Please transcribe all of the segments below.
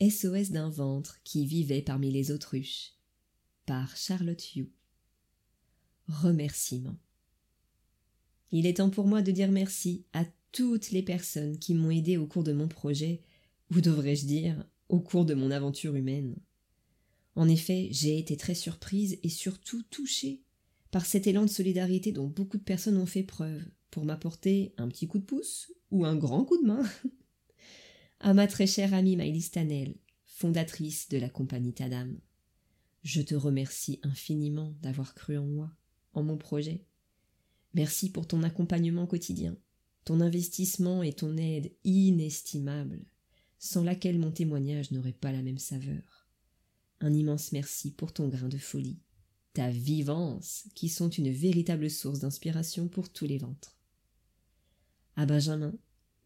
SOS d'un ventre qui vivait parmi les autruches par Charlotte Hugh. Remerciement. Il est temps pour moi de dire merci à toutes les personnes qui m'ont aidé au cours de mon projet, ou devrais-je dire, au cours de mon aventure humaine. En effet, j'ai été très surprise et surtout touchée par cet élan de solidarité dont beaucoup de personnes ont fait preuve pour m'apporter un petit coup de pouce ou un grand coup de main. à ma très chère amie Maïlis Stanel, fondatrice de la compagnie Tadam. Je te remercie infiniment d'avoir cru en moi, en mon projet. Merci pour ton accompagnement quotidien, ton investissement et ton aide inestimable, sans laquelle mon témoignage n'aurait pas la même saveur. Un immense merci pour ton grain de folie, ta vivance, qui sont une véritable source d'inspiration pour tous les ventres. À Benjamin,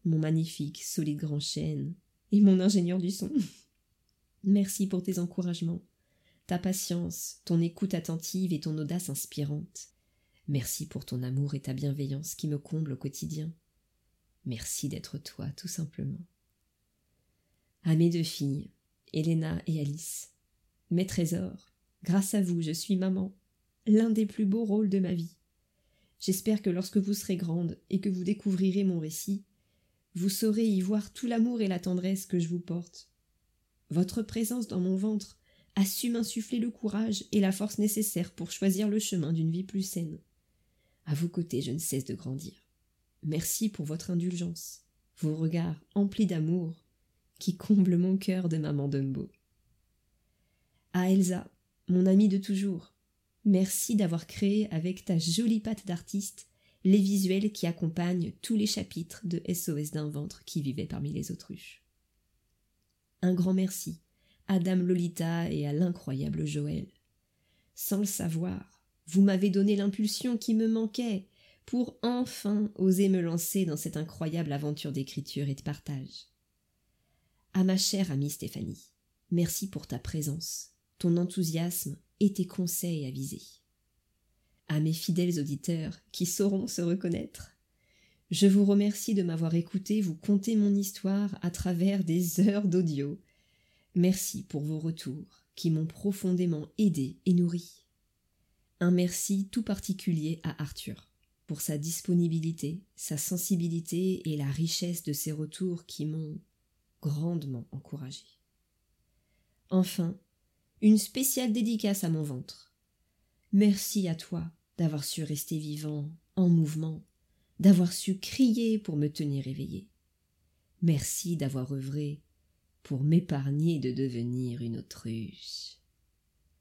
mon magnifique, solide grand chêne, et mon ingénieur du son. Merci pour tes encouragements, ta patience, ton écoute attentive et ton audace inspirante. Merci pour ton amour et ta bienveillance qui me comblent au quotidien. Merci d'être toi, tout simplement. À mes deux filles, Helena et Alice, mes trésors, grâce à vous, je suis maman, l'un des plus beaux rôles de ma vie. J'espère que lorsque vous serez grande et que vous découvrirez mon récit, vous saurez y voir tout l'amour et la tendresse que je vous porte. Votre présence dans mon ventre a su m'insuffler le courage et la force nécessaires pour choisir le chemin d'une vie plus saine. À vos côtés, je ne cesse de grandir. Merci pour votre indulgence, vos regards emplis d'amour qui comblent mon cœur de maman Dumbo. À Elsa, mon amie de toujours, merci d'avoir créé avec ta jolie patte d'artiste les visuels qui accompagnent tous les chapitres de SOS d'un ventre qui vivait parmi les autruches. Un grand merci à Dame Lolita et à l'incroyable Joël. Sans le savoir, vous m'avez donné l'impulsion qui me manquait pour enfin oser me lancer dans cette incroyable aventure d'écriture et de partage. À ma chère amie Stéphanie, merci pour ta présence, ton enthousiasme et tes conseils avisés. À mes fidèles auditeurs qui sauront se reconnaître, je vous remercie de m'avoir écouté vous conter mon histoire à travers des heures d'audio. Merci pour vos retours qui m'ont profondément aidé et nourri. Un merci tout particulier à Arthur pour sa disponibilité, sa sensibilité et la richesse de ses retours qui m'ont grandement encouragé. Enfin, une spéciale dédicace à mon ventre. Merci à toi d'avoir su rester vivant, en mouvement, d'avoir su crier pour me tenir éveillé. Merci d'avoir œuvré pour m'épargner de devenir une autruche.